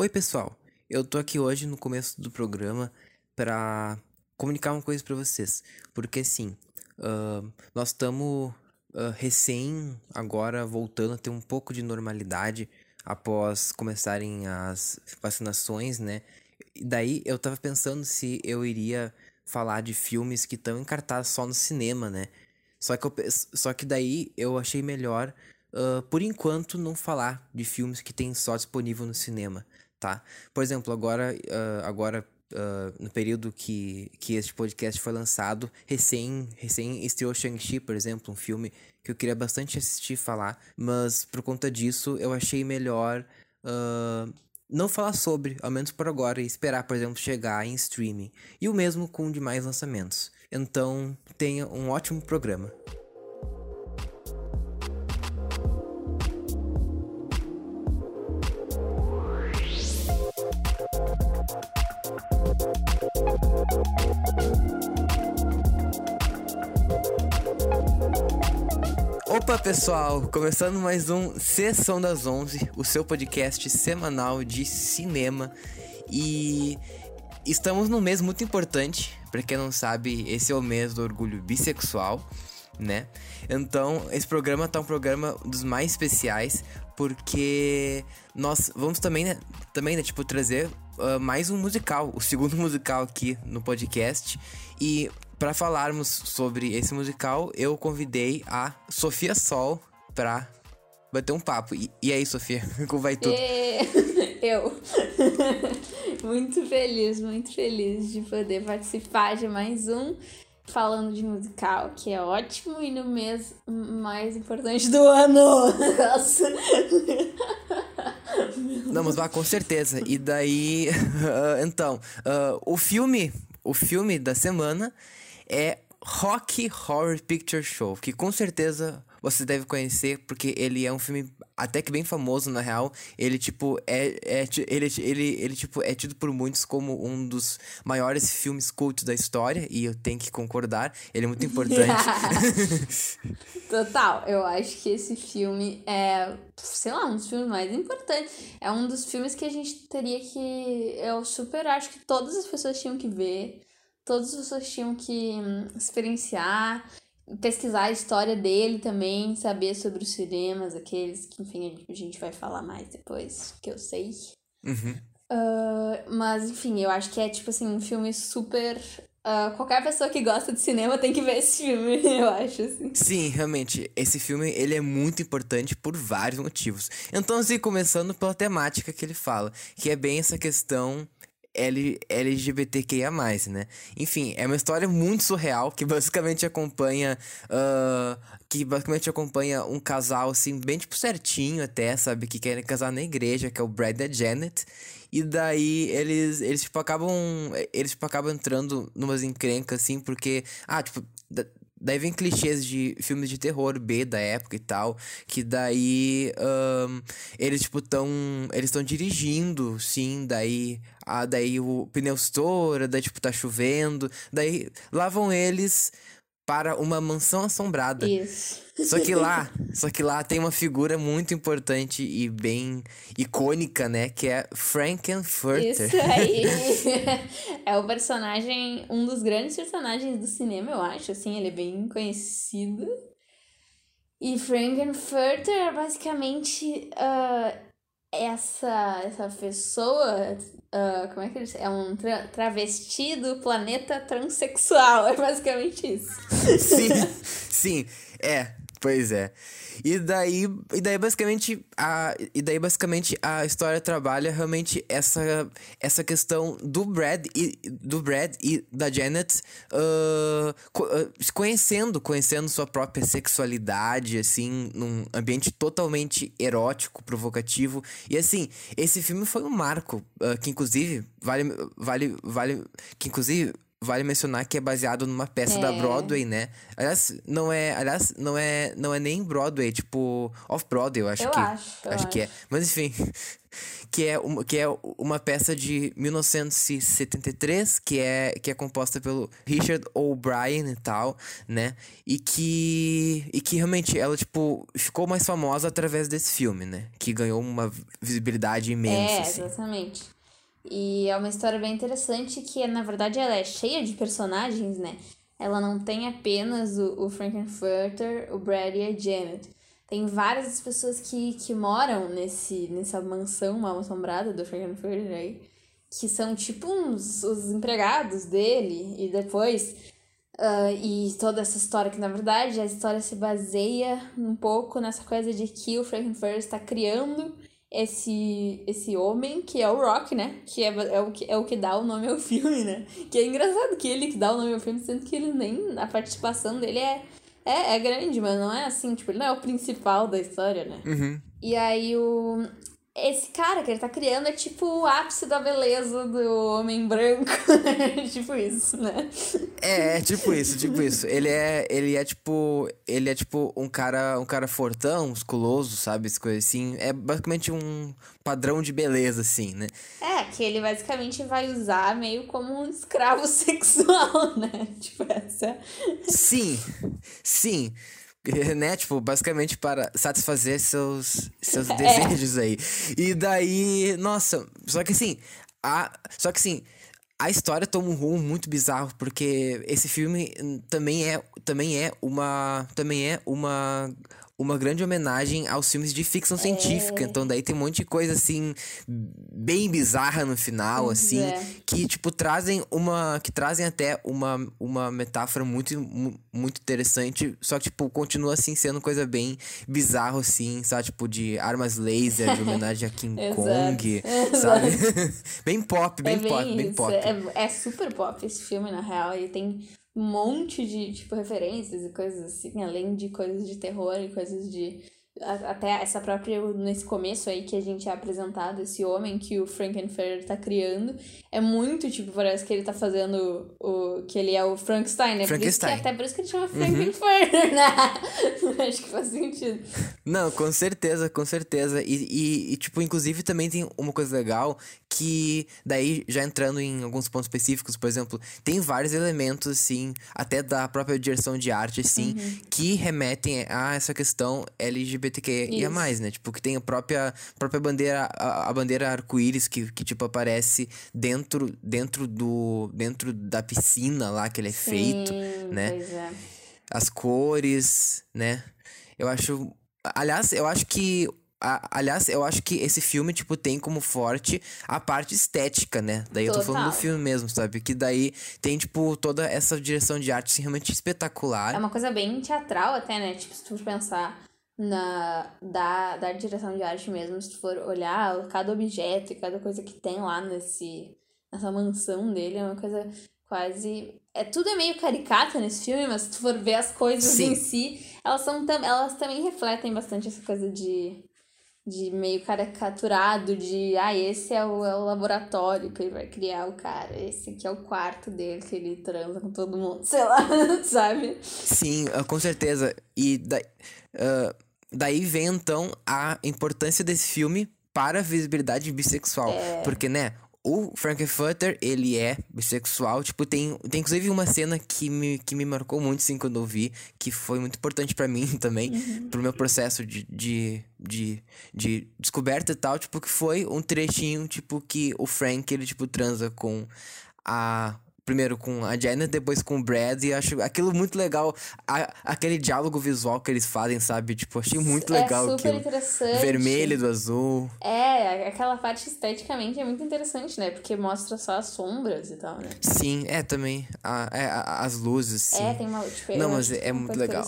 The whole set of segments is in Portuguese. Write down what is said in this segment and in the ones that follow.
Oi, pessoal. Eu tô aqui hoje no começo do programa para comunicar uma coisa para vocês, porque assim, uh, nós estamos uh, recém agora voltando a ter um pouco de normalidade após começarem as vacinações, né? E daí eu tava pensando se eu iria falar de filmes que estão em cartaz só no cinema, né? Só que, eu, só que daí eu achei melhor, uh, por enquanto, não falar de filmes que tem só disponível no cinema, tá? Por exemplo, agora, uh, agora uh, no período que, que este podcast foi lançado, recém, recém estreou Shang-Chi, por exemplo, um filme que eu queria bastante assistir e falar, mas por conta disso eu achei melhor não falar sobre, ao menos por agora, e esperar, por exemplo, chegar em streaming. E o mesmo com demais lançamentos. Então, tenha um ótimo programa. Opa, pessoal! Começando mais um Sessão das 11, o seu podcast semanal de cinema. E estamos num mês muito importante. Para quem não sabe, esse é o mês do orgulho bissexual, né? Então, esse programa tá um programa dos mais especiais, porque nós vamos também, né, também, né, tipo, trazer uh, mais um musical, o segundo musical aqui no podcast. E para falarmos sobre esse musical, eu convidei a Sofia Sol pra bater um papo. E, e aí, Sofia, como vai tudo? Eu. muito feliz, muito feliz de poder participar de mais um falando de musical, que é ótimo, e no mês mais importante do ano. Nossa. Não, mas vá, com certeza. E daí, uh, então, uh, o filme, o filme da semana é Rock Horror Picture Show, que com certeza você deve conhecer, porque ele é um filme até que bem famoso, na real. Ele, tipo, é, é, ele, ele, ele, tipo, é tido por muitos como um dos maiores filmes cultos da história, e eu tenho que concordar, ele é muito importante. Total, eu acho que esse filme é, sei lá, um dos filmes mais importantes. É um dos filmes que a gente teria que. Eu super acho que todas as pessoas tinham que ver todas as pessoas tinham que hum, experienciar, pesquisar a história dele também, saber sobre os cinemas, aqueles que, enfim, a gente vai falar mais depois, que eu sei. Uhum. Uh, mas, enfim, eu acho que é, tipo assim, um filme super Uh, qualquer pessoa que gosta de cinema tem que ver esse filme, eu acho, assim. Sim, realmente, esse filme, ele é muito importante por vários motivos. Então, assim, começando pela temática que ele fala, que é bem essa questão L LGBTQIA+, né? Enfim, é uma história muito surreal que basicamente acompanha... Uh, que basicamente acompanha um casal, assim, bem, tipo, certinho até, sabe? Que querem casar na igreja, que é o Brad e a Janet. E daí eles, eles tipo, acabam... Eles, tipo, acabam entrando numas encrencas, assim, porque... Ah, tipo... Daí vem clichês de filmes de terror B da época e tal. Que daí. Um, eles, tipo, tão. Eles estão dirigindo, sim. Daí. Ah, daí o pneu estoura, daí, tipo, tá chovendo. Daí lá vão eles para uma mansão assombrada. Isso. Só que lá, só que lá tem uma figura muito importante e bem icônica, né, que é Frankenfurter. Isso aí. é o personagem, um dos grandes personagens do cinema, eu acho, assim, ele é bem conhecido. E Frankenfurter é basicamente uh, essa essa pessoa Uh, como é que eles. É um tra travesti do planeta transexual. É basicamente isso. Sim, sim. É, pois é. E daí, e daí basicamente a e daí basicamente a história trabalha realmente essa essa questão do Brad e do Brad e da Janet uh, conhecendo conhecendo sua própria sexualidade assim num ambiente totalmente erótico provocativo e assim esse filme foi um marco uh, que inclusive vale vale vale que inclusive vale mencionar que é baseado numa peça É. da Broadway, né? Aliás, não é, aliás, não é, não é nem Broadway, tipo off-Broadway, eu acho Eu que. acho, eu acho que é. Mas enfim, que é uma, que é uma peça de 1973, que é que é composta pelo Richard O'Brien e tal, né? E que e que realmente ela tipo ficou mais famosa através desse filme, né? Que ganhou uma visibilidade imensa, É, assim. E é uma história bem interessante que, na verdade, ela é cheia de personagens, né? Ela não tem apenas o, o Frankenfurter, o Brad e a Janet. Tem várias pessoas que, que moram nesse, nessa mansão mal assombrada do Frankenfurter aí, que são tipo uns, os empregados dele, e depois ah, e toda essa história, que na verdade a história se baseia um pouco nessa coisa de que o Frankenfurter está criando esse, esse homem, que é o Rock, né? Que é, é, o que é o que dá o nome ao filme, né? Que é engraçado que ele que dá o nome ao filme, sendo que ele nem. A participação dele é, é, é grande, mas não é assim, tipo, ele não é o principal da história, né? Uhum. E aí o. Esse cara que ele tá criando é tipo o ápice da beleza do homem branco. tipo isso, né? É, é tipo isso, tipo isso. Ele é, ele é tipo, ele é tipo um cara, um cara fortão, musculoso, sabe, essa coisa assim. É basicamente um padrão de beleza assim, né? É, que ele basicamente vai usar meio como um escravo sexual, né? Tipo, essa. Sim. Sim. Né, tipo, basicamente para satisfazer seus, seus desejos aí. E daí, nossa, só que assim, a, só que assim, a história toma um rumo muito bizarro, porque esse filme também é, também é uma, também é uma, uma grande homenagem aos filmes de ficção científica. Então daí tem um monte de coisa assim bem bizarra no final, Pois assim, é. que tipo trazem uma, que trazem até uma, uma metáfora muito mu- muito interessante, só que tipo continua assim sendo coisa bem bizarro assim, sabe, tipo de armas laser, de homenagem a King. Kong, sabe? bem pop, bem, é bem pop, bem isso. pop. É, é super pop esse filme, na real. E tem um monte de, tipo, referências e coisas assim, além de coisas de terror e coisas de. Até essa própria, nesse começo aí que a gente é apresentado, esse homem que o Frankenfurter tá criando, é muito, tipo, parece que ele tá fazendo o. que ele é o Frankenstein, né? Frankenstein. até por isso que ele chama Frankenfurter, né? Acho que faz sentido. Não, com certeza, com certeza. E, e, e, tipo, inclusive também tem uma coisa legal que, daí, já entrando em alguns pontos específicos, por exemplo, tem vários elementos, assim, até da própria direção de arte, assim, Uhum. que remetem a essa questão LGBTQIA+, né? Tipo, que tem a própria, própria bandeira, a, a bandeira arco-íris que, que, tipo, aparece dentro, dentro do, dentro da piscina lá que ele é feito, Sim, né? Pois é. as cores, né? Eu acho. Aliás, eu acho que. aliás, eu acho que esse filme, tipo, tem como forte a parte estética, né? Daí eu tô falando do Total. filme mesmo, sabe? Que daí tem, tipo, toda essa direção de arte assim, realmente espetacular. É uma coisa bem teatral até, né? Tipo, se tu pensar na da, da direção de arte mesmo, se tu for olhar cada objeto e cada coisa que tem lá nesse nessa mansão dele, é uma coisa quase é tudo é meio caricato nesse filme, mas se tu for ver as coisas Sim. em si, elas são tam, elas também refletem bastante essa coisa de de meio caricaturado, de ah, esse é o, é o laboratório que ele vai criar o cara, esse aqui é o quarto dele que ele transa com todo mundo, sei lá, sabe? Sim, ah, com certeza. E daí, ah, daí vem então a importância desse filme para a visibilidade bissexual. É. Porque, né? O Frankenfurter, ele é bissexual. Tipo, tem, tem inclusive uma cena que me, que me marcou muito, assim, quando eu vi. Que foi muito importante pra mim também. Pro meu processo de, de, de, de descoberta e tal. Tipo, que foi um trechinho, tipo, que o Frank, ele, tipo, transa com a... Primeiro com a Janet, depois com o Brad. E acho aquilo muito legal. A- aquele diálogo visual que eles fazem, sabe? Tipo, achei muito legal é super aquilo. interessante. Vermelho do azul. É, aquela parte esteticamente é muito interessante, né? Porque mostra só as sombras e tal, né? Sim, é também. A, é, a- as luzes, sim. É, tem uma. Tipo, Não, mas é uma muito legal.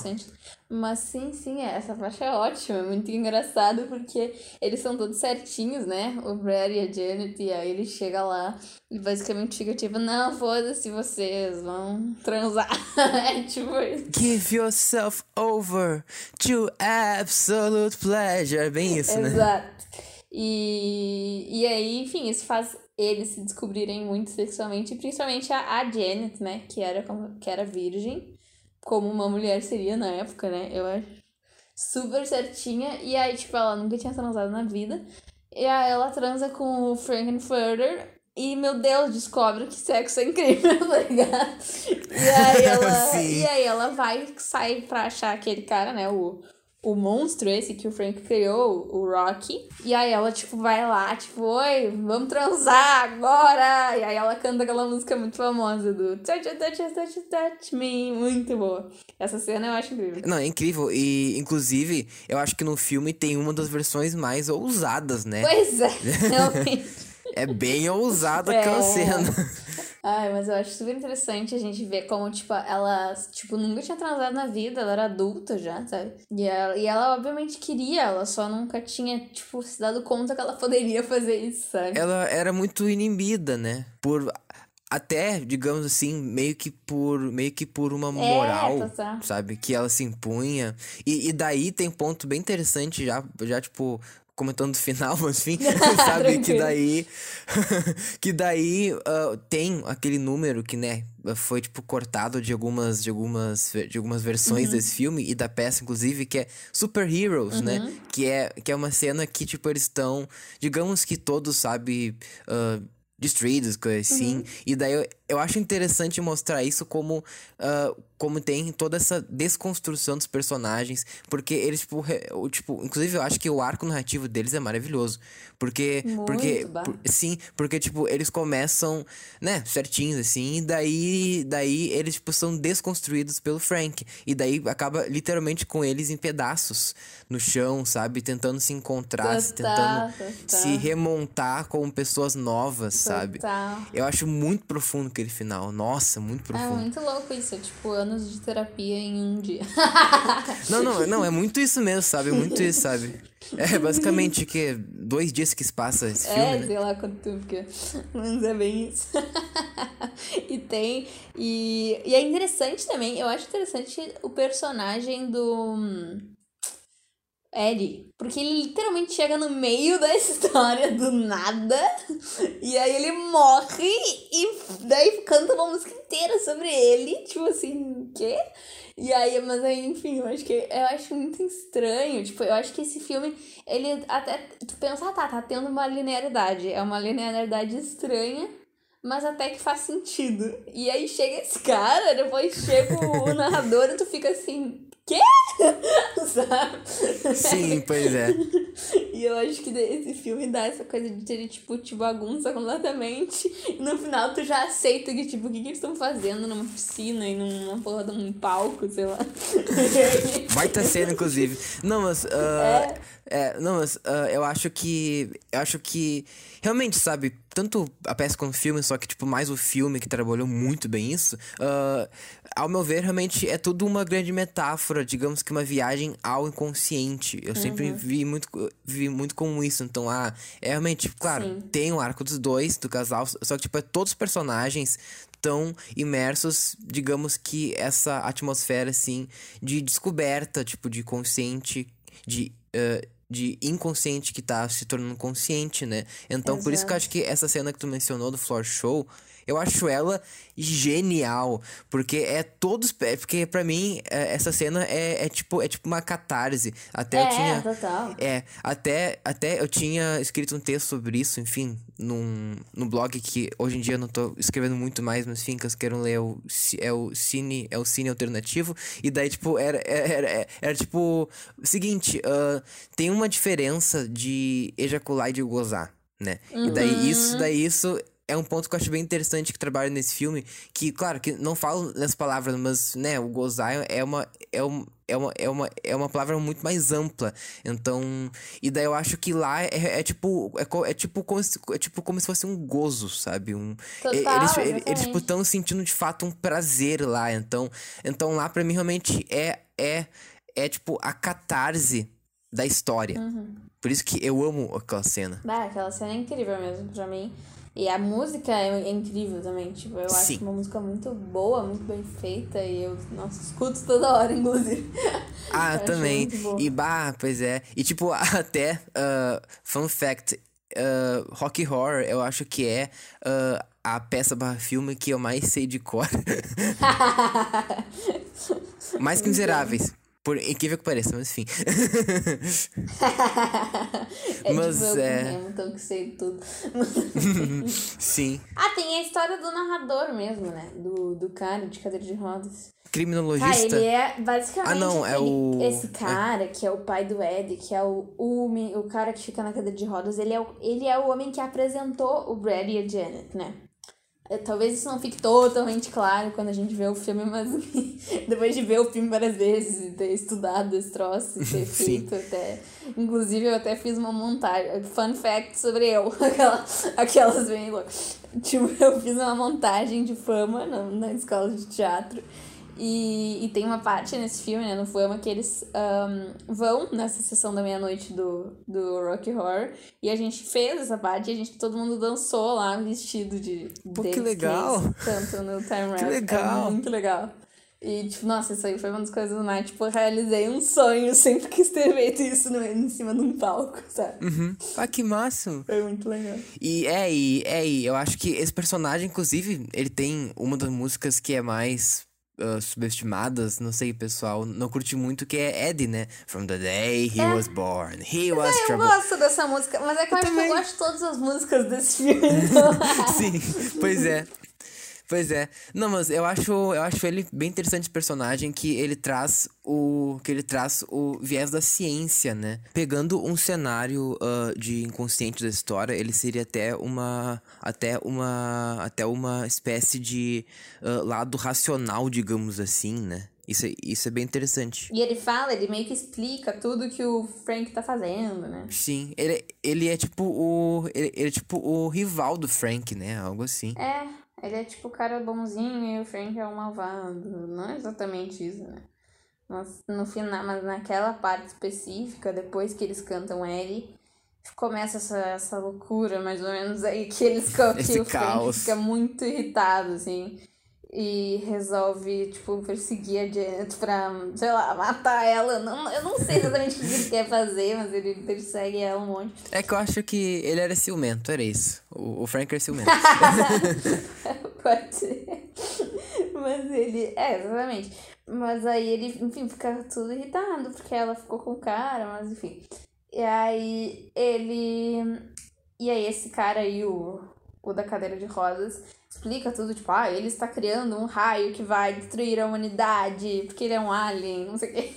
Mas sim, sim, é, essa parte é ótima, é muito engraçado, porque eles são todos certinhos, né? O Brad e a Janet, e aí ele chega lá e basicamente fica tipo, não, foda-se vocês, vão transar. é tipo isso. Give yourself over to absolute pleasure. Bem isso, né? Exato. E, e aí, enfim, isso faz eles se descobrirem muito sexualmente, principalmente a, a Janet, né, que era, que era virgem, como uma mulher seria na época, né, eu acho super certinha, e aí, tipo, ela nunca tinha transado na vida, e aí ela transa com o Frankenfurter, e, meu Deus, descobre que sexo é incrível, tá ligado? E aí ela, e aí ela vai, sai pra achar aquele cara, né, o o monstro esse que o Frank criou, o Rocky. E aí ela, tipo, vai lá, tipo, oi, vamos transar agora! E aí ela canta aquela música muito famosa do Touch, touch, touch, touch me. Muito boa. Essa cena eu acho incrível. Não, é incrível. E, inclusive, eu acho que no filme tem uma das versões mais ousadas, né? Pois é, realmente. é bem ousada é. aquela cena. Ai, mas eu acho super interessante a gente ver como, tipo, ela, tipo, nunca tinha transado na vida, ela era adulta já, sabe? E ela, e ela obviamente queria, ela só nunca tinha, tipo, se dado conta que ela poderia fazer isso, sabe? Ela era muito inibida, né? Por até, digamos assim, meio que por meio que por uma é, moral, é, sabe, que ela se impunha. E, e daí tem um ponto bem interessante já, já tipo, comentando o final, mas enfim, sabe que daí que daí uh, tem aquele número que, né, foi tipo cortado de algumas de algumas de algumas versões uhum. desse filme e da peça inclusive, que é Super Heroes, né, uhum. né? Que é que é uma cena que tipo eles estão, digamos que todos, sabe, uh, destruídos, coisa assim. Uhum. E daí eu, eu acho interessante mostrar isso como, uh, como tem toda essa desconstrução dos personagens. Porque eles, tipo, re, tipo, inclusive eu acho que o arco narrativo deles é maravilhoso. Porque. Muito porque por, sim, porque, tipo, eles começam, né, certinhos, assim, e daí, daí eles, tipo, são desconstruídos pelo Frank. E daí acaba literalmente com eles em pedaços no chão, sabe? Tentando se encontrar, total, tentando se remontar como pessoas novas, total. sabe? Eu acho muito profundo aquele final. Nossa, muito é profundo. É muito louco isso, tipo anos de terapia em um dia. não, não, não, é muito isso mesmo, sabe? É muito isso, sabe? É basicamente que dois dias que se passa esse é, filme. É, né? sei lá quanto tempo que é. Mas é bem isso. e tem. E, e é interessante também, eu acho interessante o personagem do. Eddie. Porque ele literalmente chega no meio da história do nada. E aí ele morre e daí canta uma música inteira sobre ele. Tipo assim, quê? E aí, mas aí, enfim, eu acho que eu acho muito estranho. Tipo, eu acho que esse filme, ele até. Tu pensa, ah, tá, tá tendo uma linearidade. É uma linearidade estranha, mas até que faz sentido. E aí chega esse cara, depois chega o narrador e tu fica assim, quê? Sabe? Sim, pois é. E eu acho que esse filme dá essa coisa de ter, tipo, te bagunça completamente. E no final tu já aceita que, tipo, o que, que eles estão fazendo numa piscina e numa porra de um palco, sei lá. Vai ter cena, inclusive. Não, mas. Uh, é. É. Não, mas uh, eu acho que. Eu acho que. Realmente, sabe? Tanto a peça quanto o filme, só que, tipo, mais o filme que trabalhou muito bem isso. Uh, ao meu ver, realmente é tudo uma grande metáfora, digamos que uma viagem ao inconsciente. Eu uhum. sempre vi muito, vi muito com isso. Então, ah, é realmente, claro, Sim. tem o arco dos dois, do casal, só que, tipo, é todos os personagens tão imersos, digamos que essa atmosfera, assim, de descoberta, tipo, de consciente, de. Uh, de inconsciente que tá se tornando consciente, né? Então, Exato. por isso que eu acho que essa cena que tu mencionou do floor show eu acho ela genial, porque é todos, é, porque para mim é, essa cena é, é, tipo é tipo uma catarse. Até é, eu tinha total. É, até até eu tinha escrito um texto sobre isso, enfim, num, no blog que hoje em dia eu não tô escrevendo muito mais, mas enfim, que eu quero ler o, é o cine, é o cine alternativo e daí tipo era era, era, era tipo seguinte, uh, tem uma diferença de ejacular e de gozar né? Uhum. E daí isso, daí isso é um ponto que eu acho bem interessante que trabalha nesse filme. Que, claro, que não falo nessas palavras, mas, né, o gozar é uma. É um, é uma, é, uma, é uma palavra muito mais ampla. Então. E daí eu acho que lá é, é tipo. É, é, tipo como se, é tipo como se fosse um gozo, sabe? Um, Total, eles eles, eles tipo, estão sentindo de fato um prazer lá. Então, então lá para mim realmente é, é, é tipo a catarse da história. Uhum. Por isso que eu amo aquela cena. Ah, aquela cena é incrível mesmo pra mim. E a música é, incrível também, tipo, eu Sim. acho uma música muito boa, muito bem feita, e eu, nossa, escuto toda hora, inclusive. Ah, também. E bah, pois é. E tipo, até, ah, fun fact, ah, Rock Horror eu acho que é ah, a peça barra filme que eu mais sei de cor. mais que Miseráveis. Por incrível que pareça, mas enfim. é Mas tipo é- mesmo, então que sei tudo. Sim. ah, tem a história do narrador mesmo, né? Do, do cara de cadeira de rodas. Cara, Criminologista. ele é basicamente Ah, não, é o- esse cara que é o pai do Ed, que é o, o, o cara que fica na cadeira de rodas, ele é, o, ele é o homem que apresentou o Brad e a Janet, né? É, Talvez isso não fique totalmente claro quando a gente vê o filme, mas depois de ver o filme várias vezes e ter estudado esse troço e ter feito até. Inclusive, eu até fiz uma montagem. Fun fact sobre eu. Aquela, aquelas bem loucas. Tipo, eu fiz uma montagem de fama na, na escola de teatro. E, e tem uma parte nesse filme, né, no Fama, que eles ahn, vão nessa sessão da meia-noite do, do Rock Horror. E a gente fez essa parte e a gente, todo mundo dançou lá vestido de. Pô, que legal! eles cantam no Time Rap. legal! É muito legal. E, tipo, nossa, isso aí foi uma das coisas mais, tipo, eu realizei um sonho, sempre quis ter feito isso no, em cima de um palco, sabe? Uhum. Ah, que máximo. Foi muito legal. E é, e é, e eu acho que esse personagem, inclusive, ele tem uma das músicas que é mais ah, subestimadas, não sei, pessoal, não curte muito, que é Eddie, né? From the day he was born, he was Eu trouble. gosto dessa música, mas é que eu, acho também. que eu gosto de todas as músicas desse filme, então... Sim, pois é. Pois é. Não, mas eu acho, eu acho ele bem interessante esse personagem que ele traz o que ele traz o viés da ciência, né? Pegando um cenário ah, de inconsciente da história, ele seria até uma até uma até uma espécie de ah, lado racional, digamos assim, né? Isso, é- isso é bem interessante. E ele fala, ele meio que explica tudo que o Frank tá fazendo, né? Sim, ele, ele é tipo o ele, ele é tipo o rival do Frank, né? Algo assim. É, ele é tipo o cara bonzinho e o Frank é o malvado. Não é exatamente isso, né? Mas no final, mas naquela parte específica, depois que eles cantam Ellie, começa essa, essa loucura, mais ou menos, aí que eles Esse que o Frank caos. fica muito irritado, assim. E resolve, tipo, perseguir a Janet pra, sei lá, matar ela. Não, eu não sei exatamente o que ele quer fazer, mas ele persegue ela um monte. É que eu acho que ele era ciumento, era isso. O, o Frank era ciumento. Pode ser. Mas ele. É, exatamente. Mas aí ele, enfim, fica tudo irritado porque ela ficou com o cara, mas enfim. E aí ele. E aí esse cara aí, o, o da cadeira de rosas, explica tudo, tipo, ah, ele está criando um raio que vai destruir a humanidade, porque ele é um alien, não sei o quê.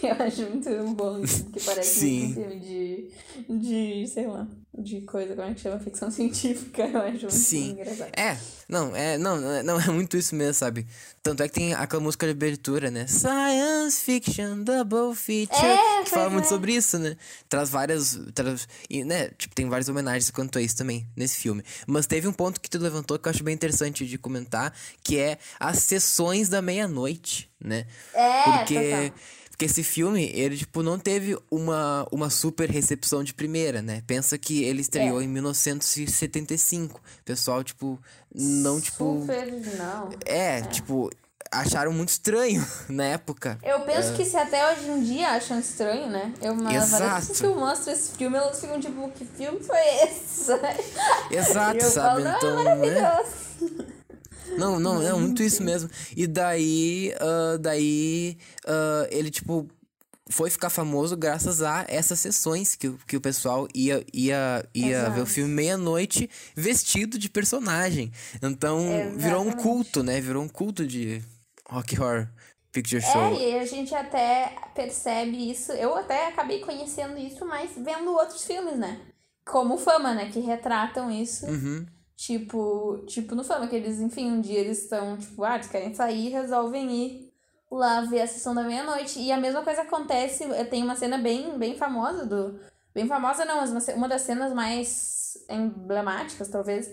Eu acho muito bom isso, porque parece Sim. um filme de, de, sei lá, de coisa, como é que chama? Ficção científica, eu acho muito Sim. engraçado. É, não, é, não, não é- é muito isso mesmo, sabe? Tanto é que tem aquela música de abertura, né? Science Fiction Double Feature. É, que fala pois muito é. sobre isso, né? Traz várias. Traz, e, né? Tipo, tem várias homenagens quanto a isso também nesse filme. Mas teve um ponto que tu levantou que eu acho bem interessante de comentar, que é as sessões da meia-noite, né? É, Porque. total. Porque esse filme, ele, tipo, não teve uma, uma super recepção de primeira, né? Pensa que ele estreou É. em 1975. O pessoal, tipo, não, tipo. Super, não. É, tipo, acharam muito estranho na época. Eu penso que se até hoje em dia acham estranho, né? Eu, mas várias que eu mostro esse filme, elas ficam tipo, que filme foi esse? Exato, sabe? falo, não, então, é né? Não, não, é muito isso mesmo. E daí, ah, daí, ah, ele, tipo, foi ficar famoso graças a essas sessões que, o- que o pessoal ia, ia, ia ver o filme meia-noite vestido de personagem. Então, virou um Exatamente. culto, né? Virou um culto de Rock Horror Picture Show. É, e a gente até percebe isso. Eu até acabei conhecendo isso, mas vendo outros filmes, né? Como Fama, né? Que retratam isso. Uhum. Tipo, tipo no Fama, que eles, enfim, um dia eles estão, tipo, ah, eles querem sair e resolvem ir lá ver a sessão da meia-noite. E a mesma coisa acontece, eh, tem uma cena bem, bem famosa do. Bem famosa não, mas uma, uma das cenas mais emblemáticas, talvez,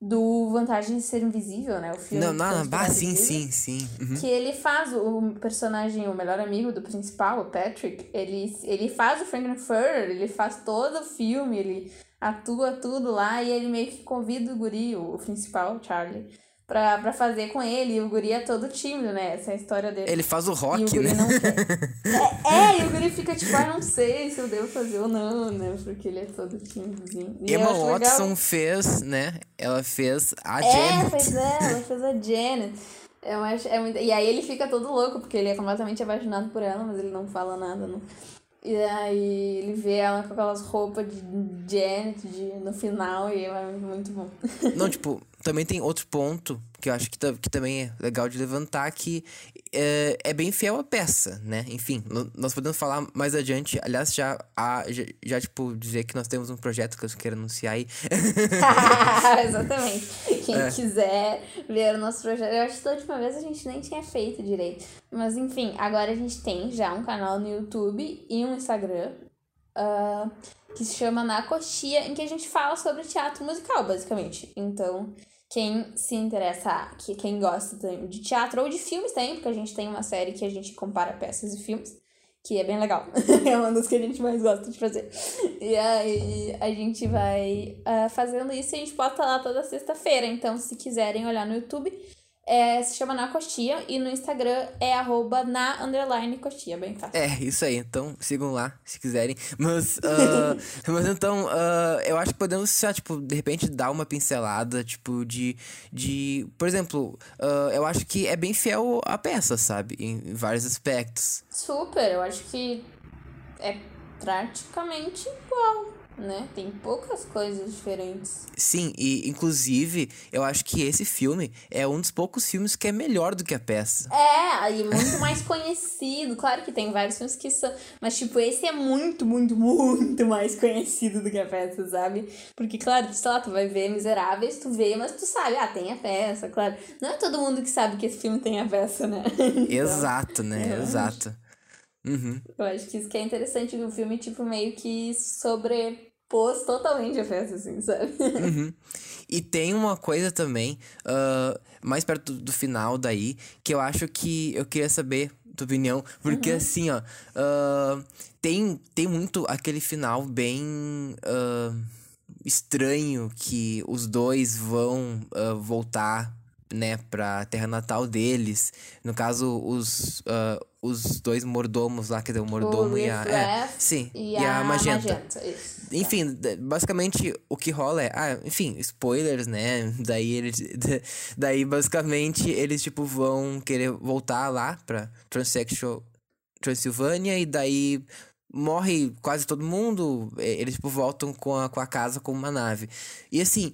do Vantagem de Ser Invisível, né? O filme. Não, não, bah, inspirado sim, sim, sim. Uhum. Que ele faz o personagem, o melhor amigo do principal, o Patrick, ele, ele faz o Frankenfurter, ele faz todo o filme, ele atua tudo lá e ele meio que convida o guri, o principal, o Charlie, pra, pra fazer com ele. E o guri é todo tímido, né? Essa é a história dele. Ele faz o rock, e o né? é, é, e o guri fica tipo, ah, não sei se eu devo fazer ou não, né? Porque ele é todo tímidozinho. E Emma Watson legal. fez, né? Ela fez a É, Janet. é, ela fez a Janet. Eu acho, é muito... E aí ele fica todo louco, porque ele é completamente apaixonado por ela, mas ele não fala nada, não. E aí ele vê ela com aquelas roupas de Janet de, no final e é muito bom. Não, tipo, também tem outro ponto que eu acho que, que também é legal de levantar, que é, é bem fiel à peça, né? Enfim, no- nós podemos falar mais adiante. Aliás, já, a, já, já, tipo, dizer que nós temos um projeto que eu quero anunciar aí. Exatamente. Quem É. quiser ver o nosso projeto. Eu acho que da última vez a gente nem tinha feito direito. Mas enfim, agora a gente tem já um canal no YouTube e um Instagram. ah, que se chama Na Coxia, em que a gente fala sobre teatro musical, basicamente. Então, quem se interessa, que quem gosta de teatro ou de filmes também, porque a gente tem uma série que a gente compara peças e filmes, que é bem legal. é uma das que a gente mais gosta de fazer. E aí a gente vai ah, fazendo isso e a gente bota lá toda sexta-feira. Então, se quiserem olhar no YouTube, é, se chama Na Coxia e no Instagram é arroba na underline coxia, bem fácil. É, isso aí. Então, sigam lá, se quiserem. Mas, ah, mas então, ah, eu acho que podemos, sei tipo, de repente dar uma pincelada, tipo, de. de por exemplo, ah, eu acho que é bem fiel à peça, sabe? Em vários aspectos. Super, eu acho que é praticamente igual, né? Tem poucas coisas diferentes. Sim, e inclusive, eu acho que esse filme é um dos poucos filmes que é melhor do que a peça. É, e muito mais conhecido. Claro que tem vários filmes que são. Mas, tipo, esse é muito, muito, muito mais conhecido do que a peça, sabe? Porque, claro, sei lá, tu vai ver Miseráveis, tu vê, mas tu sabe, ah, tem a peça, claro. Não é todo mundo que sabe que esse filme tem a peça, né? Então, Exato, né? realmente. Exato. Uhum. Eu acho que isso que é interessante do filme, tipo, meio que sobrepôs totalmente a peça, assim, sabe? Uhum. E tem uma coisa também, ah, mais perto do final daí, que eu acho que eu queria saber tua opinião, porque assim, ó, ah, tem, tem muito aquele final bem ah, estranho que os dois vão voltar, né, pra terra natal deles. No caso, os, ah, os dois mordomos lá, quer dizer, o mordomo e a. É, sim, E, a, magenta. isso. enfim, d- basicamente o que rola é, ah, enfim, spoilers, né? Daí eles daí basicamente eles tipo vão querer voltar lá pra Transsexual Transilvânia e daí morre quase todo mundo, eles tipo voltam com a, com a casa como uma nave. E assim,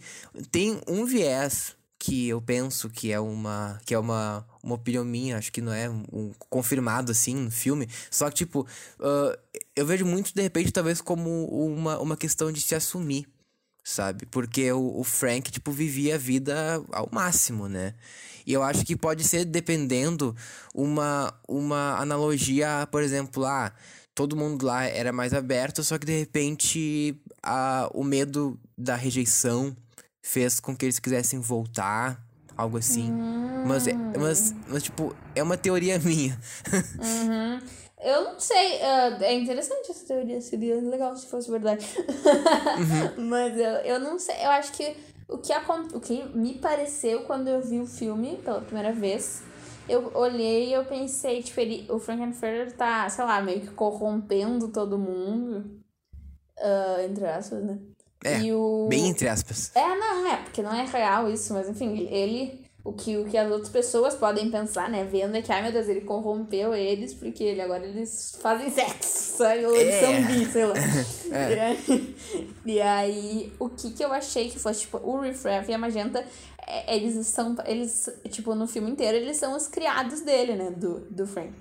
tem um viés que eu penso que é uma que é uma, uma opinião minha, acho que não é um, confirmado assim no filme, só que tipo, ah, eu vejo muito de repente talvez como uma, uma questão de se assumir, sabe? Porque o, o Frank tipo vivia a vida ao máximo, né? E eu acho que pode ser dependendo uma uma analogia, por exemplo, ah, todo mundo lá era mais aberto, só que de repente a, o medo da rejeição fez com que eles quisessem voltar, algo assim. Mas, é- mas, mas, tipo, é uma teoria minha. Uhum. Eu não sei, ah, é interessante essa teoria, seria legal se fosse verdade. Mas eu, eu não sei, eu acho que o que, o que me pareceu quando eu vi o filme pela primeira vez, eu olhei e eu pensei, tipo, ele, o Frankenfurter tá, sei lá, meio que corrompendo todo mundo, ah, entre aspas, né? É, o... Bem entre aspas. É, não, é, porque não é real isso, mas enfim, ele. O que, o que as outras pessoas podem pensar, né? Vendo é que, ai meu Deus, ele corrompeu eles porque ele agora eles fazem sexo, sabe? Ou eles É. são bi, sei lá. É. E, aí, e aí, o que que eu achei que fosse, tipo, o Riff Raff e a Magenta, é, eles são, eles, tipo, no filme inteiro, eles são os criados dele, né? Do, do Frank.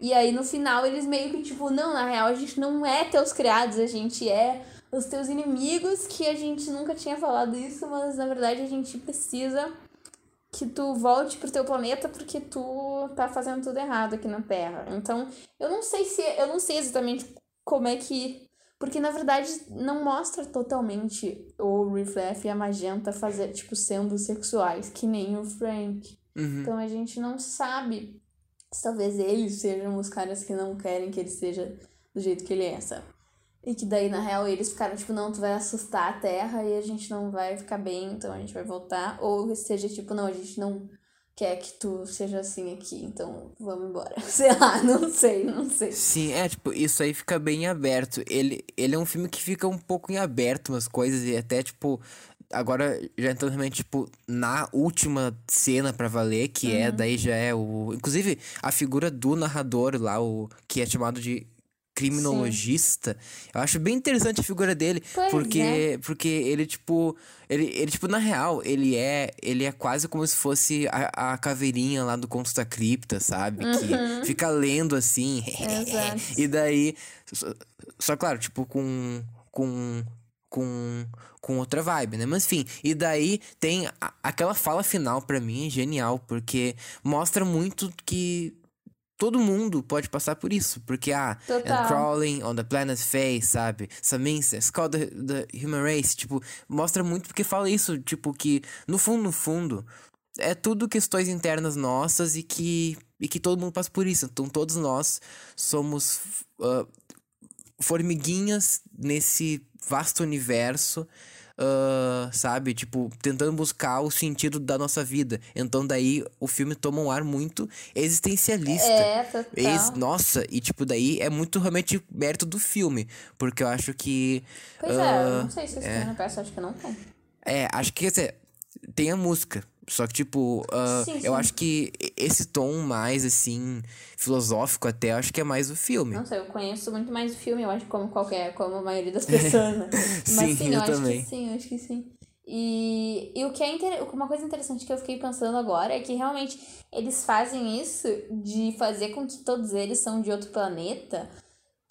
E aí, no final, eles meio que, tipo, não, na real, a gente não é teus criados, a gente é os teus inimigos, que a gente nunca tinha falado isso, mas na verdade a gente precisa que tu volte pro teu planeta porque tu tá fazendo tudo errado aqui na Terra. Então, eu não sei se eu não sei exatamente como é que porque na verdade não mostra totalmente o Riff e a Magenta fazer tipo sendo sexuais, que nem o Frank. Uhum. Então a gente não sabe se talvez eles sejam os caras que não querem que ele seja do jeito que ele é, sabe? E que daí, na real, eles ficaram tipo, não, tu vai assustar a Terra e a gente não vai ficar bem, então a gente vai voltar. Ou seja, tipo, não, a gente não quer que tu seja assim aqui, então vamos embora. Sei lá, não sei, não sei. Sim, é, tipo, isso aí fica bem aberto. Ele, ele é um filme que fica um pouco em aberto umas coisas e até, tipo, agora já entrando realmente, tipo, na última cena para valer, que é, uhum. é, daí já é o. Inclusive, a figura do narrador lá, o que é chamado de criminologista. Sim. Eu acho bem interessante a figura dele, pois porque é. porque ele tipo, ele, ele tipo na real, ele é, ele é quase como se fosse a, a caveirinha lá do Conto da Cripta, sabe? Uhum. Que fica lendo assim. e daí só, só claro, tipo com com com, com outra vibe, né? Mas enfim, e daí tem a, aquela fala final para mim genial, porque mostra muito que todo mundo pode passar por isso. Porque, ah, crawling on the planet face, sabe? Some insects called the, the human race. Tipo, mostra muito porque fala isso, tipo, que no fundo, no fundo, é tudo questões internas nossas e que, e que todo mundo passa por isso. Então, todos nós somos uh, formiguinhas nesse vasto universo uh, sabe? Tipo, tentando buscar o sentido da nossa vida. Então daí o filme toma um ar muito existencialista. É, total. Ex nossa, e tipo, daí é muito realmente mérito do filme. Porque eu acho que. Pois uh, é, não sei se esse é, peça, acho que não tem. É, acho que quer dizer, tem a música. Só que, tipo, uh, sim, sim. eu acho que esse tom mais, assim, filosófico até, acho que é mais o filme. Nossa, eu conheço muito mais o filme, eu acho, como qualquer, como a maioria das pessoas, né? sim, Mas sim, eu, eu também. acho que sim, eu acho que sim. E, e o que é inter... uma coisa interessante que eu fiquei pensando agora é que realmente eles fazem isso de fazer com que todos eles são de outro planeta,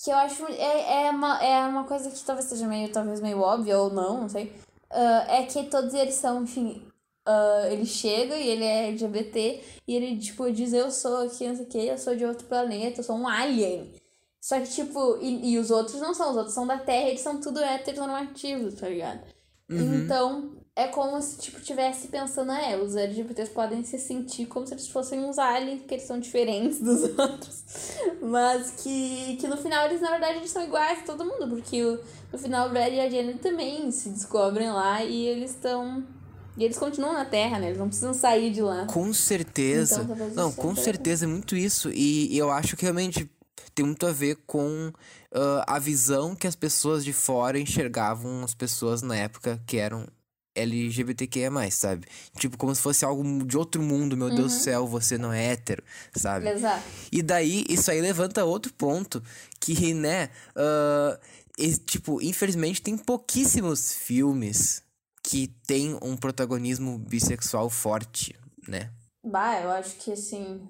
que eu acho é, é, uma, é uma coisa que talvez seja meio, talvez meio óbvia ou não, não sei. Uh, é que todos eles são, enfim, Uh, ele chega e ele é LGBT e ele, tipo, diz: Eu sou aqui, não sei o que, eu sou de outro planeta, eu sou um alien. Só que, tipo, e, e os outros não são, os outros são da Terra, eles são tudo heteronormativos, tá ligado? Uhum. Então, é como se, tipo, tivesse pensando, é, os LGBTs podem se sentir como se eles fossem uns aliens, porque eles são diferentes dos outros. Mas que, que no final eles, na verdade, eles são iguais a todo mundo, porque o, no final o Brad e a Jenny também se descobrem lá e eles estão e eles continuam na Terra, né? Eles não precisam sair de lá. Com certeza. Então, não, com certeza é muito isso. E, eu acho que realmente tem muito a ver com uh, a visão que as pessoas de fora enxergavam as pessoas na época que eram LGBTQIA+, sabe? Tipo, como se fosse algo de outro mundo, meu uhum. Deus do uhum. céu, você não é hétero, sabe? Exato. E daí, isso aí levanta outro ponto, que, né, uh, tipo, infelizmente tem pouquíssimos filmes que tem um protagonismo bissexual forte, né? Bah, eu acho que assim.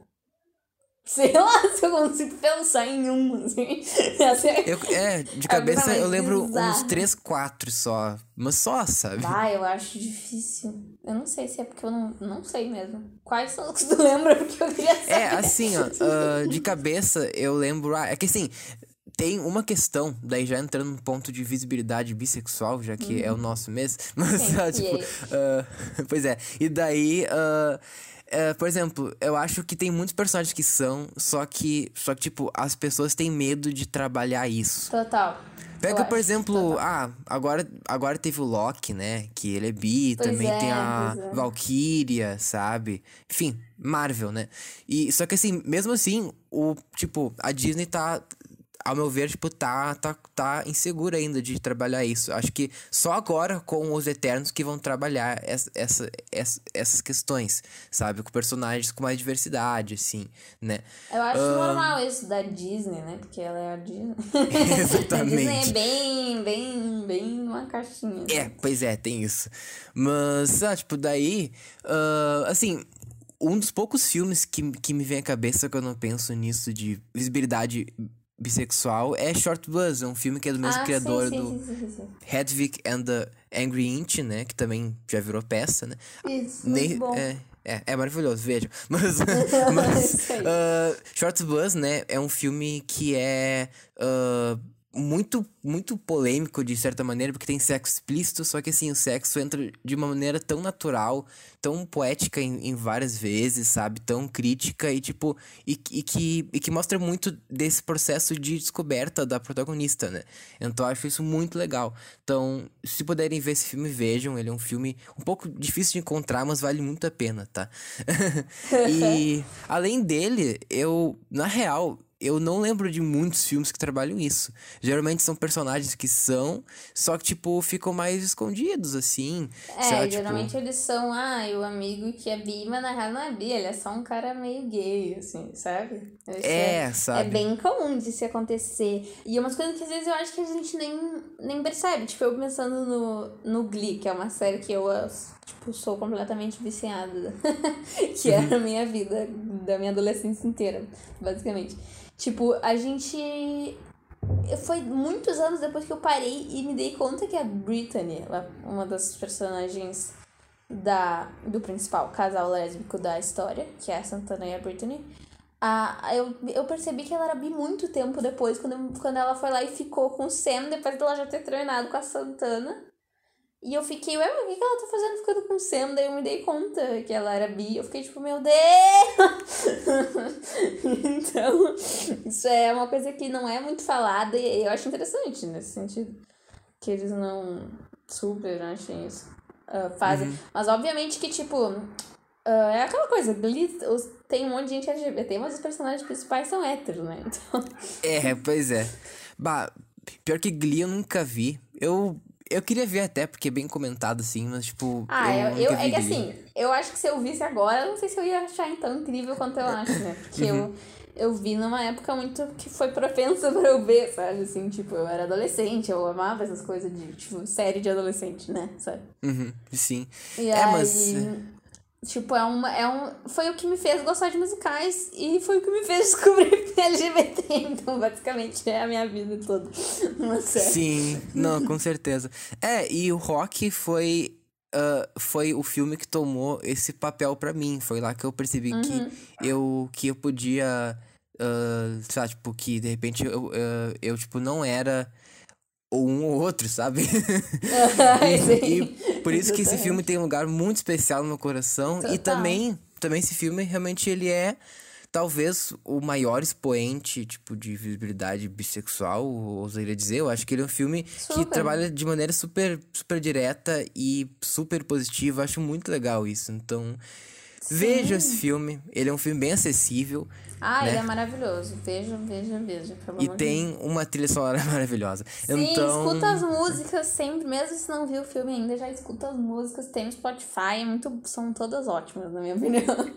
Sei lá se eu consigo pensar em um, assim. eu, é, de cabeça é eu lembro bizarro. uns três, quatro só. Mas só, sabe? Bah, eu acho difícil. Eu não sei se é porque eu não, não sei mesmo. Quais são os que tu lembra? Porque eu queria é, saber. É, assim, ó, uh, de cabeça eu lembro. Ah, é que assim, tem uma questão, daí já entrando no ponto de visibilidade bissexual, já que uhum. é o uhum. nosso mês. Mas, Sim, tipo, uh, pois é. E daí, uh, uh, por exemplo, eu acho que tem muitos personagens que são, só que, só que, tipo, as pessoas têm medo de trabalhar isso. Total. Pega, por exemplo, ah, agora, agora teve o Loki, né? Que ele é bi, pois também é, tem a é. Valkyria, sabe? Enfim, Marvel, né? E só que assim, mesmo assim, o tipo, a Disney tá ao meu ver, tipo, tá, tá, tá insegura ainda de trabalhar isso. Acho que só agora com os Eternos que vão trabalhar essa, essa, essa essas questões, sabe? Com personagens com mais diversidade, assim, né? Eu acho uh... normal isso da Disney, né? Porque ela é a Disney. Exatamente. a Disney é bem, bem, bem uma caixinha. É, pois é, tem isso. Mas, ah, tipo, daí, uh, assim, um dos poucos filmes que, que me vem à cabeça quando eu penso nisso de visibilidade bissexual é Short Buzz, é um filme que é do mesmo ah, criador sim, sim, do sim, Hedwig and the Angry Inch, né? Que também já virou peça, né? Isso, Nem, bom. É, é, é maravilhoso, veja. Mas, mas uh, Short Buzz, né, é um filme que é uh, muito, muito polêmico de certa maneira, porque tem sexo explícito, só que assim, o sexo entra de uma maneira tão natural, tão poética em, em várias vezes, sabe? Tão crítica e tipo, e, e, que, e que mostra muito desse processo de descoberta da protagonista, né? Então eu acho isso muito legal. Então, se puderem ver esse filme, vejam. Ele é um filme um pouco difícil de encontrar, mas vale muito a pena, tá? e além dele, eu, na real, eu não lembro de muitos filmes que trabalham isso. Geralmente são personagens que são, só que, tipo, ficam mais escondidos, assim. É, sabe? geralmente tipo... eles são, ah, o amigo que é bi, mas na real não é bi, ele é só um cara meio gay, assim, sabe? Isso é, é, sabe? É bem comum de se acontecer. E é umas coisas que às vezes eu acho que a gente nem, nem percebe. Tipo, eu pensando no, no Glee, que é uma série que eu tipo, sou completamente viciada. que era é a minha vida, da minha adolescência inteira, basicamente. Tipo, a gente. Foi muitos anos depois que eu parei e me dei conta que a Brittany, uma das personagens da, do principal casal lésbico da história, que é a Santana e a Brittany, a, eu, eu percebi que ela era bi muito tempo depois, quando, quando ela foi lá e ficou com o Sam, depois dela já ter treinado com a Santana. E eu fiquei, ué, mas o que, que ela tá fazendo ficando com o Sam? Daí eu me dei conta que ela era bi. Eu fiquei tipo, meu Deus! então, isso é uma coisa que não é muito falada e eu acho interessante nesse sentido. Que eles não super achem isso. Uh, fazem. Uhum. Mas obviamente que, tipo, uh, é aquela coisa, tem um monte de gente LGBT, mas os personagens principais são héteros, né? Então... É, pois é. Bah, pior que Glee eu nunca vi. Eu eu queria ver até, porque é bem comentado, assim, mas tipo. Ah, eu, eu, eu é que assim, eu acho que se eu visse agora, eu não sei se eu ia achar tão incrível quanto eu acho, né? Porque uhum. eu, eu vi numa época muito que foi propensa pra eu ver, sabe? Assim, tipo, eu era adolescente, eu amava essas coisas de, tipo, série de adolescente, né? Sabe? Uhum, sim. E é, aí, mas. Tipo, é uma, é um, foi o que me fez gostar de musicais e foi o que me fez descobrir LGBT. Então, basicamente, é a minha vida toda. Série. Sim, não, com certeza. É, e o rock foi. Uh, foi o filme que tomou esse papel para mim. Foi lá que eu percebi uhum. que, eu, que eu podia. Uh, sabe, tipo, que de repente eu, uh, eu tipo, não era ou um ou outro, sabe? e, e, por isso que esse filme tem um lugar muito especial no meu coração. Total. E também, também esse filme realmente ele é talvez o maior expoente, tipo, de visibilidade bissexual, ousaria dizer. Eu acho que ele é um filme super. que trabalha de maneira super, super direta e super positiva. Acho muito legal isso. Então, Sim. veja esse filme. Ele é um filme bem acessível. Ah, né? ele é maravilhoso. Veja, veja, veja. e tem uma trilha sonora maravilhosa. Sim, então... escuta as músicas sempre, mesmo se não viu o filme ainda, já escuta as músicas. Tem no Spotify, é muito, são todas ótimas, na minha opinião.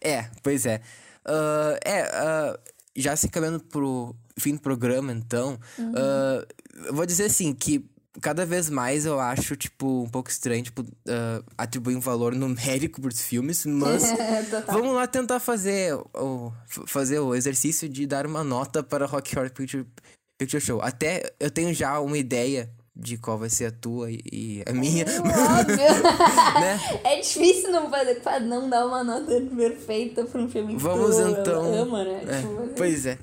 É, pois é. Uh, é, uh, já se caminhando pro fim do programa, então, uhum. uh, vou dizer assim, que cada vez mais eu acho, tipo, um pouco estranho, tipo, uh, atribuir um valor numérico pros filmes, mas vamos lá tentar fazer o, fazer o exercício de dar uma nota para Rock Horror Picture, Picture Show. Até eu tenho já uma ideia de qual vai ser a tua e a minha. Óbvio. né? É difícil não fazer, não dar uma nota perfeita para um filme que Vamos tu então, ama, né? É, tipo, pois é.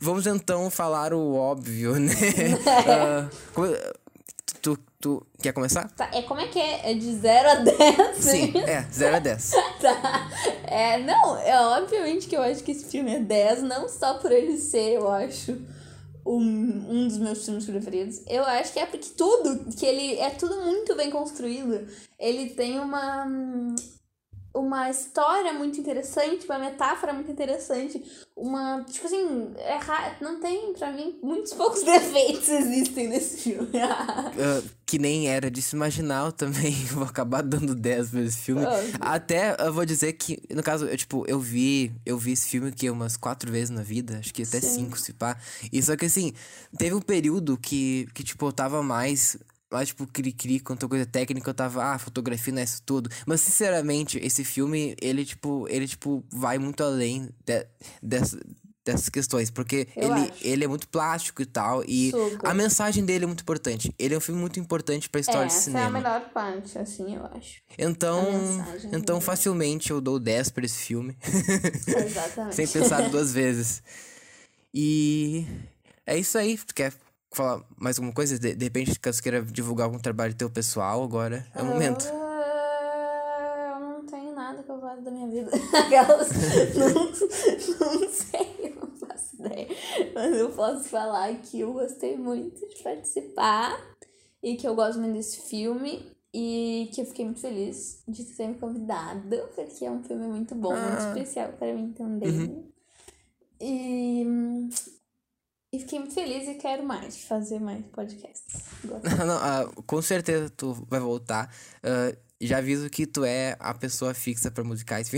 Vamos então falar o óbvio, né? uh, Tu, quer começar? Tá, é como é que é? É de 0 a 10? Sim, é, 0 a 10. tá. É, não, é obviamente que eu acho que esse filme é 10, não só por ele ser, eu acho, um, um dos meus filmes preferidos. Eu acho que é porque tudo, que ele é tudo muito bem construído. Ele tem uma uma história muito interessante, uma metáfora muito interessante, uma. Tipo assim, é não tem, pra mim, muitos poucos defeitos existem nesse filme. uh, que nem era de se imaginar, eu também vou acabar dando 10 vezes esse filme. Oh. Até eu vou dizer que, no caso, eu, tipo, eu vi, eu vi esse filme que umas quatro vezes na vida, acho que até Sim. cinco, se pá. E só que assim, teve um período que, que tipo, eu tava mais mais tipo cri-cri quanto coisa técnica, eu tava, ah, fotografia não é isso tudo. Mas sinceramente, esse filme, ele tipo, ele tipo vai muito além de, dessa, dessas questões, porque ele, ele é muito plástico e tal, e Super. a mensagem dele é muito importante. Ele é um filme muito importante pra história é, de cinema. Essa é a melhor parte, assim, eu acho. Então, então facilmente eu dou 10 pra esse filme. Exatamente. Sem pensar duas vezes. E é isso aí. Tu quer falar mais alguma coisa? De, de repente, caso queira divulgar algum trabalho teu pessoal agora, é o momento. Ah, eu não tenho nada que eu faço da minha vida. Aquelas. não, não sei, eu não faço ideia. Mas eu posso falar que eu gostei muito de participar e que eu gosto muito desse filme. E que eu fiquei muito feliz de ter me convidado, porque é um filme muito bom, muito Ah. especial para mim também. Uhum. E, e fiquei muito feliz e quero mais fazer mais podcasts. Não, ah, com certeza tu vai voltar. Ah, já aviso que tu é a pessoa fixa pra musicais.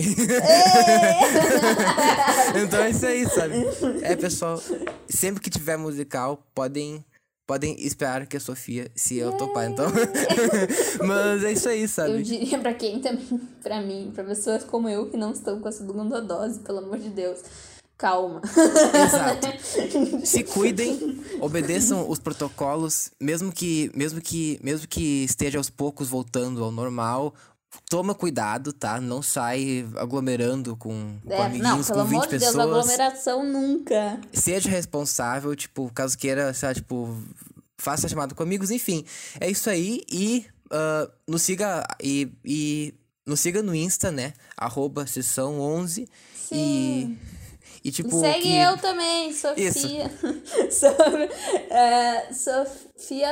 então é isso aí, sabe? É, pessoal, sempre que tiver musical, podem. Podem esperar que a Sofia, se eu topar, então. Mas é isso aí, Eu sabe? diria pra quem também, pra mim, pra pessoas como eu que não estão com a segunda dose, pelo amor de Deus, calma. Exato. Se cuidem, obedeçam os protocolos, mesmo que, mesmo que, mesmo que esteja aos poucos voltando ao normal. Toma cuidado, tá? Não sai aglomerando com, com É, amiguinhos, não, pelo com 20 amor de Deus, pessoas. aglomeração nunca. Seja responsável, tipo, caso queira, sei lá, tipo, faça a chamada com amigos, enfim. É isso aí e ah, nos siga e, e nos siga no Insta, né? Arroba sessão 11 Sim. e e tipo Segue que- eu também, Sofia. Isso. Sobre, é, Sofia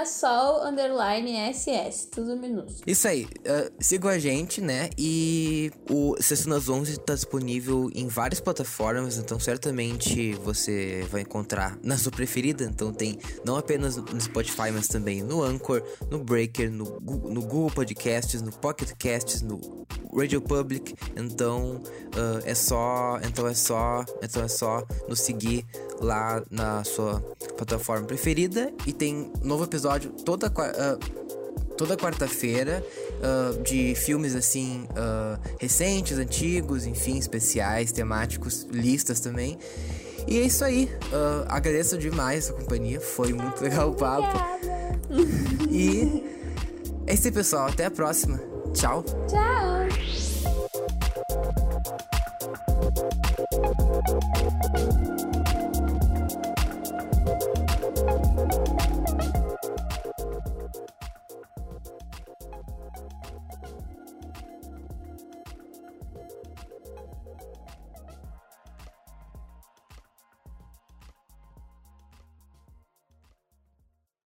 Sol underline SS, tudo minúsculo. Isso aí, ah, sigam a gente, né? E o Sessunas 11 tá disponível em várias plataformas, então certamente você vai encontrar na sua preferida. Então tem não apenas no Spotify, mas também no Anchor, no Breaker, no, no Google Podcasts, no Pocket Casts, no Radio Public. Então ah, é só, então é só, então é só nos seguir lá na sua plataforma preferida e tem novo episódio toda ah, toda quarta-feira ah, de filmes assim ah, recentes, antigos, enfim, especiais, temáticos, listas também. E é isso aí. Agradeço demais a companhia, foi muito legal o papo. E é isso aí, pessoal. Até a próxima. Tchau. Tchau!